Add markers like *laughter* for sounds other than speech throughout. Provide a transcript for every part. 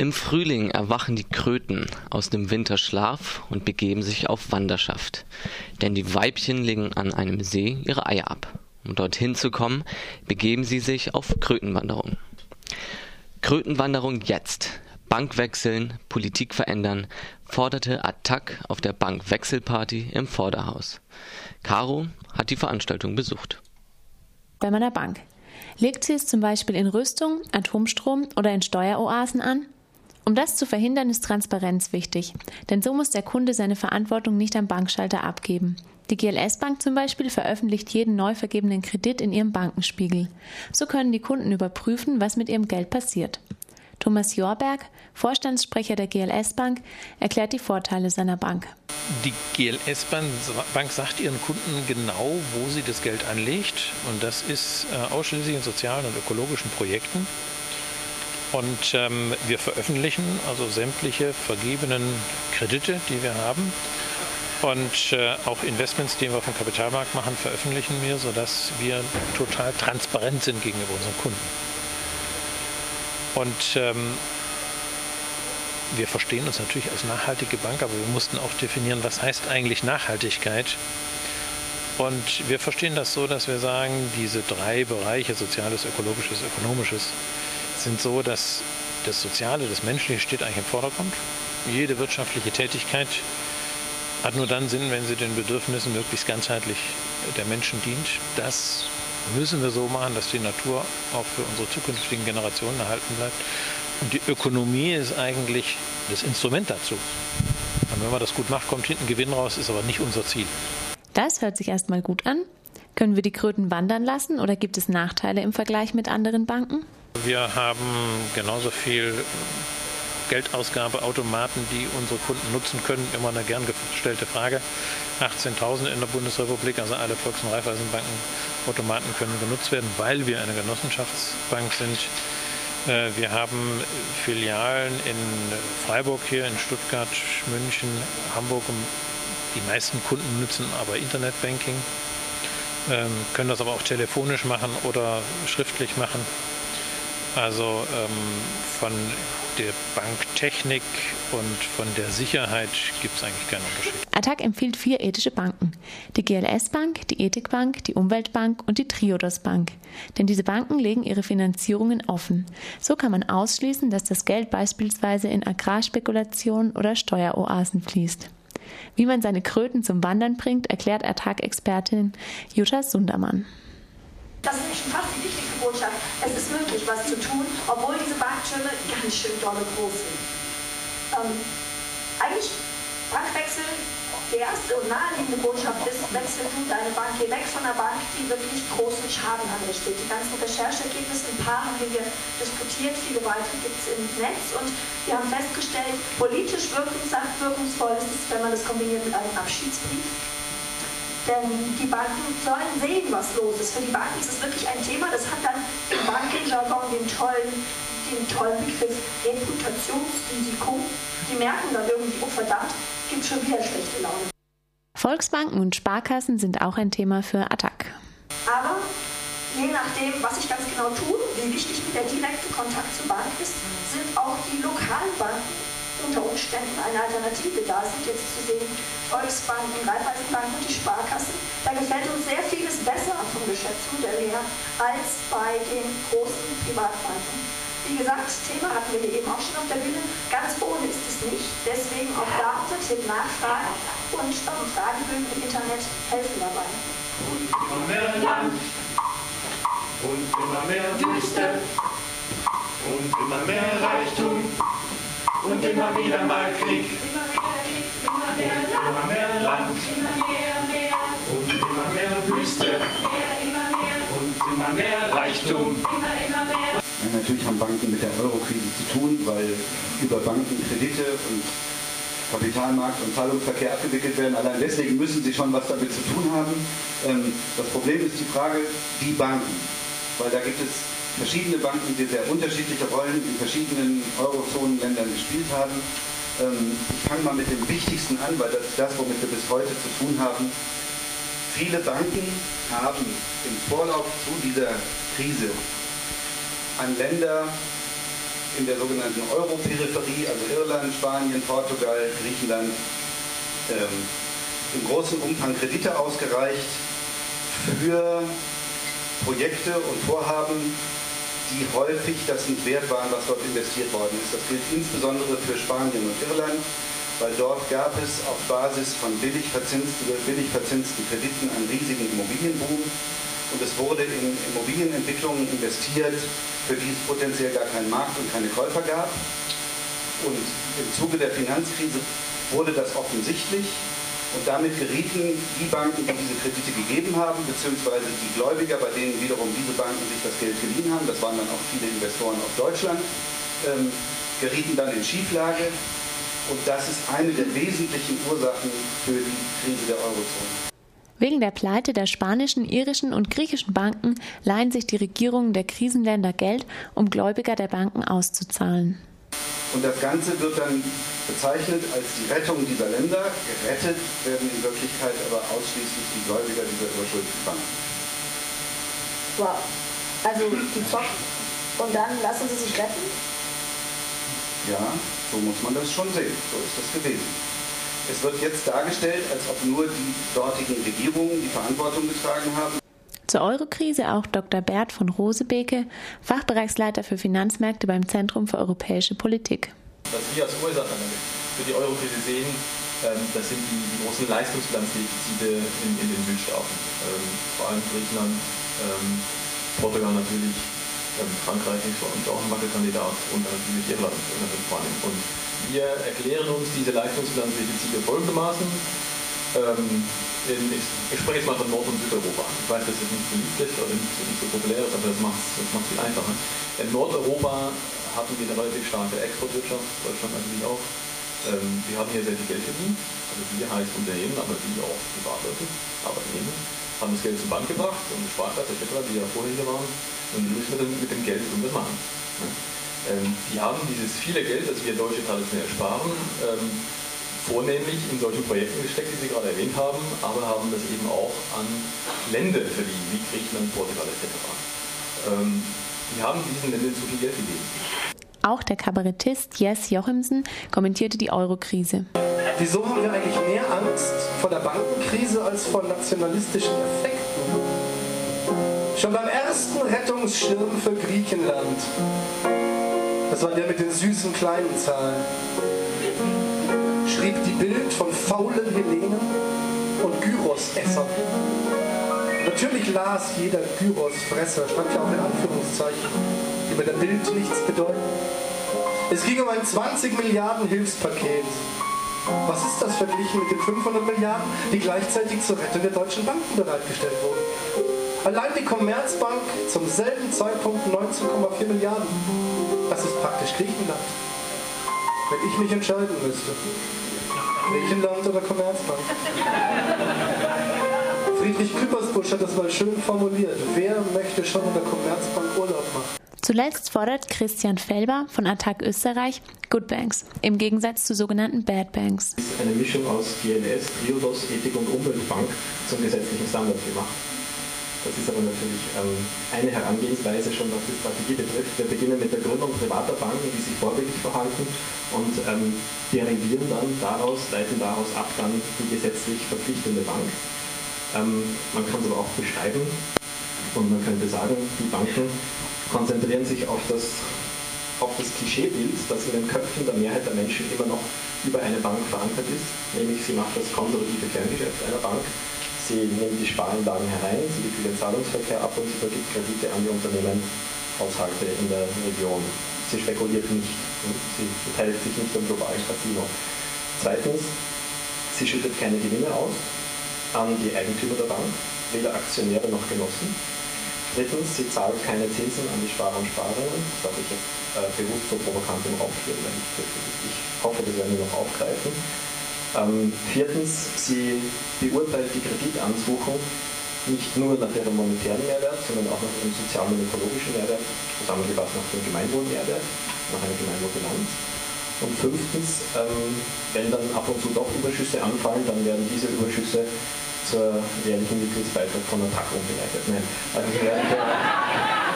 Im Frühling erwachen die Kröten aus dem Winterschlaf und begeben sich auf Wanderschaft. Denn die Weibchen legen an einem See ihre Eier ab. Um dorthin zu kommen, begeben sie sich auf Krötenwanderung. Krötenwanderung jetzt. Bank wechseln, Politik verändern, forderte Attac auf der Bankwechselparty im Vorderhaus. Caro hat die Veranstaltung besucht. Bei meiner Bank. Legt sie es zum Beispiel in Rüstung, Atomstrom oder in Steueroasen an? Um das zu verhindern, ist Transparenz wichtig, denn so muss der Kunde seine Verantwortung nicht am Bankschalter abgeben. Die GLS Bank zum Beispiel veröffentlicht jeden neu vergebenen Kredit in ihrem Bankenspiegel. So können die Kunden überprüfen, was mit ihrem Geld passiert. Thomas Jorberg, Vorstandssprecher der GLS Bank, erklärt die Vorteile seiner Bank. Die GLS Bank sagt ihren Kunden genau, wo sie das Geld anlegt. Und das ist äh, ausschließlich in sozialen und ökologischen Projekten. Und ähm, wir veröffentlichen also sämtliche vergebenen Kredite, die wir haben. Und äh, auch Investments, die wir vom Kapitalmarkt machen, veröffentlichen wir, sodass wir total transparent sind gegenüber unseren Kunden. Und ähm, wir verstehen uns natürlich als nachhaltige Bank, aber wir mussten auch definieren, was heißt eigentlich Nachhaltigkeit. Und wir verstehen das so, dass wir sagen, diese drei Bereiche, soziales, ökologisches, ökonomisches, sind so, dass das Soziale, das Menschliche steht eigentlich im Vordergrund. Jede wirtschaftliche Tätigkeit hat nur dann Sinn, wenn sie den Bedürfnissen möglichst ganzheitlich der Menschen dient. Das müssen wir so machen, dass die Natur auch für unsere zukünftigen Generationen erhalten bleibt. Und die Ökonomie ist eigentlich das Instrument dazu. Und wenn man das gut macht, kommt hinten Gewinn raus, ist aber nicht unser Ziel. Das hört sich erstmal gut an. Können wir die Kröten wandern lassen oder gibt es Nachteile im Vergleich mit anderen Banken? Wir haben genauso viel Geldausgabeautomaten, die unsere Kunden nutzen können. Immer eine gern gestellte Frage. 18.000 in der Bundesrepublik, also alle Volks- und Raiffeisenbanken, Automaten können genutzt werden, weil wir eine Genossenschaftsbank sind. Äh, wir haben Filialen in Freiburg hier, in Stuttgart, München, Hamburg. Die meisten Kunden nutzen aber Internetbanking, ähm, können das aber auch telefonisch machen oder schriftlich machen. Also ähm, von der Banktechnik und von der Sicherheit gibt es eigentlich keinen Unterschied. Attac empfiehlt vier ethische Banken. Die GLS Bank, die Ethikbank, die Umweltbank und die Triodos Bank. Denn diese Banken legen ihre Finanzierungen offen. So kann man ausschließen, dass das Geld beispielsweise in Agrarspekulationen oder Steueroasen fließt. Wie man seine Kröten zum Wandern bringt, erklärt Attac-Expertin Jutta Sundermann. Das ist schon fast die wichtigste Botschaft. Es ist möglich, was zu tun, obwohl diese Banktürme ganz schön dolle groß sind. Ähm, eigentlich Bankwechsel, die erste und naheliegende Botschaft ist, wechsel du deine Bank, geh weg von der Bank, die wirklich großen Schaden anrichtet. Die ganzen Rechercheergebnisse, ein paar haben wir diskutiert, viele weitere gibt es im Netz und wir haben festgestellt, politisch wirkungsvoll ist es, wenn man das kombiniert mit einem Abschiedsbrief denn die Banken sollen sehen, was los ist. Für die Banken ist es wirklich ein Thema, das hat dann im Bankenjargon den tollen, den tollen Begriff Reputationsrisiko. Die merken dann irgendwie, oh verdammt, gibt schon wieder schlechte Laune. Volksbanken und Sparkassen sind auch ein Thema für Attac. Aber je nachdem, was ich ganz genau tue, wie wichtig der direkte Kontakt zur Bank ist, sind auch die lokalen Banken unter Umständen eine Alternative da sind, jetzt zu sehen, Volksbanken, Raiffeisenbanken und die Sparkassen. Da gefällt uns sehr vieles besser vom Geschäftsmodell her als bei den großen Privatbanken. Wie gesagt, Thema hatten wir hier eben auch schon auf der Bühne. Ganz ohne ist es nicht. Deswegen auch da unser Tipp nachfragen und ähm, Fragebögen im Internet helfen dabei. Und immer mehr Land und immer mehr Wüste und immer mehr Reichtum und immer wieder mal Krieg. Immer mehr Land und immer mehr Wüste und immer mehr Reichtum. Ja, natürlich haben Banken mit der Eurokrise zu tun, weil über Banken Kredite und Kapitalmarkt und Zahlungsverkehr abgewickelt werden. Allein deswegen müssen sie schon was damit zu tun haben. Ähm, das Problem ist die Frage, die Banken. Weil da gibt es verschiedene Banken, die sehr unterschiedliche Rollen in verschiedenen Eurozonenländern gespielt haben. Ähm, ich fange mal mit dem Wichtigsten an, weil das ist das, womit wir bis heute zu tun haben. Viele Banken haben im Vorlauf zu dieser Krise an Länder in der sogenannten Euro-Peripherie, also Irland, Spanien, Portugal, Griechenland, ähm, im großen Umfang Kredite ausgereicht für Projekte und Vorhaben, die häufig das nicht wert waren, was dort investiert worden ist. Das gilt insbesondere für Spanien und Irland, weil dort gab es auf Basis von billig verzinsten, billig verzinsten Krediten einen riesigen Immobilienboom und es wurde in Immobilienentwicklungen investiert, für die es potenziell gar keinen Markt und keine Käufer gab. Und im Zuge der Finanzkrise wurde das offensichtlich und damit gerieten die Banken, die diese Kredite gegeben haben, beziehungsweise die Gläubiger, bei denen wiederum diese Banken sich das Geld geliehen haben, das waren dann auch viele Investoren aus Deutschland, ähm, gerieten dann in Schieflage. Und das ist eine der wesentlichen Ursachen für die Krise der Eurozone. Wegen der Pleite der spanischen, irischen und griechischen Banken leihen sich die Regierungen der Krisenländer Geld, um Gläubiger der Banken auszuzahlen. Und das Ganze wird dann bezeichnet als die Rettung dieser Länder. Gerettet werden in Wirklichkeit aber ausschließlich die Gläubiger dieser überschuldeten Banken. Wow. Also die zocken und dann lassen sie sich retten? Ja, so muss man das schon sehen. So ist das gewesen. Es wird jetzt dargestellt, als ob nur die dortigen Regierungen die Verantwortung getragen haben. Zur Eurokrise auch Dr. Bert von Rosebeke, Fachbereichsleiter für Finanzmärkte beim Zentrum für europäische Politik. Was wir als Ursache für die Eurokrise sehen, ähm, das sind die, die großen Leistungsbilanzdefizite in, in den Südstaaten. Ähm, vor allem Griechenland, ähm, Portugal natürlich, Frankreich ist uns auch ein Wackelkandidat und natürlich Irland und Spanien. Und wir erklären uns diese Leistungsbilanzdefizite folgendermaßen. In, ich, spreche jetzt mal von Nord- und Südeuropa. Ich weiß, dass es nicht beliebt ist oder nicht, nicht so populär ist, aber das macht es viel einfacher. In Nordeuropa hatten wir eine relativ starke Exportwirtschaft, Deutschland natürlich auch. Ähm, wir haben hier sehr viel Geld verdient, also wir heißt Unternehmen, aber die auch Privatleute, Arbeitnehmer, haben das Geld zur Bank gebracht und Sparkasse etc., die ja vorher hier waren, und die müssen wir dann mit dem Geld irgendwas machen. Ne? Ähm, die haben dieses viele Geld, das wir Deutsche traditionell sparen, ähm, vornehmlich in solchen Projekten gesteckt, die Sie gerade erwähnt haben, aber haben das eben auch an Länder verliehen, wie Griechenland, Portugal etc. Ähm, die haben diesen Ländern zu viel Geld gegeben. Auch der Kabarettist Jess Jochimsen kommentierte die Eurokrise. Wieso haben wir eigentlich mehr Angst vor der Bankenkrise als vor nationalistischen Effekten? Schon beim ersten Rettungsschirm für Griechenland, das war der mit den süßen kleinen Zahlen, schrieb die Bild von faulen Hellenen und Gyrosessern. Natürlich las jeder Gyrosfresser, stand ja auch in Anführungszeichen, die mit der Bild nichts bedeuten. Es ging um ein 20 Milliarden Hilfspaket. Was ist das verglichen mit den 500 Milliarden, die gleichzeitig zur Rettung der deutschen Banken bereitgestellt wurden? Allein die Commerzbank zum selben Zeitpunkt 19,4 Milliarden. Das ist praktisch Griechenland. Wenn ich mich entscheiden müsste. Griechenland oder Commerzbank? Friedrich Küppersbusch hat das mal schön formuliert. Wer möchte schon in der Commerzbank Urlaub machen? Zuletzt fordert Christian Felber von Attac Österreich Good Banks im Gegensatz zu sogenannten Bad Banks. Eine Mischung aus GLS, Triodos, Ethik und Umweltbank zum gesetzlichen Standard gemacht. Das ist aber natürlich ähm, eine Herangehensweise schon, was die Strategie betrifft. Wir beginnen mit der Gründung privater Banken, die sich vorbildlich verhalten und ähm, derivieren dann daraus, leiten daraus ab dann die gesetzlich verpflichtende Bank. Ähm, man kann es aber auch beschreiben und man könnte sagen, die Banken konzentrieren sich auf das, auf das Klischeebild, das in den Köpfen der Mehrheit der Menschen immer noch über eine Bank verankert ist, nämlich sie macht das konservative Kerngeschäft einer Bank Sie nimmt die Sparanlagen herein, sie wickelt den Zahlungsverkehr ab und sie vergibt Kredite an die Unternehmen, Haushalte in der Region. Sie spekuliert nicht, sie beteiligt sich nicht am globalen Casino. Zweitens, sie schüttet keine Gewinne aus an die Eigentümer der Bank, weder Aktionäre noch Genossen. Drittens, sie zahlt keine Zinsen an die Sparer und Sparerinnen. Das darf ich jetzt äh, bewusst so provokant im Raum führen, weil ich, ich hoffe, das werden wir noch aufgreifen. Ähm, viertens, sie beurteilt die Kreditansuchung nicht nur nach ihrem monetären Mehrwert, sondern auch nach ihrem sozialen und ökologischen Mehrwert, zusammengefasst nach dem Gemeinwohlmehrwert, nach einer Gemeinwohlbilanz. Und fünftens, ähm, wenn dann ab und zu doch Überschüsse anfallen, dann werden diese Überschüsse zur jährlichen Mitgliedsbeitrag von der TAC umgeleitet. Nein, also sie werden, *laughs*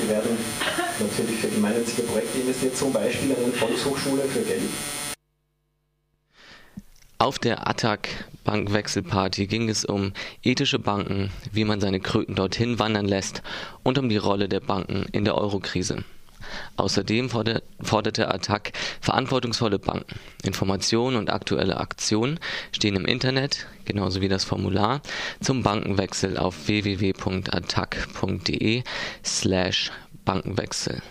Sie werden natürlich für gemeinnützige Projekte investiert, zum Beispiel an eine Volkshochschule für Geld. Auf der Attac Bankwechselparty ging es um ethische Banken, wie man seine Kröten dorthin wandern lässt und um die Rolle der Banken in der Eurokrise. Außerdem forderte Attac verantwortungsvolle Banken. Informationen und aktuelle Aktionen stehen im Internet, genauso wie das Formular zum Bankenwechsel auf www.attac.de slash Bankenwechsel.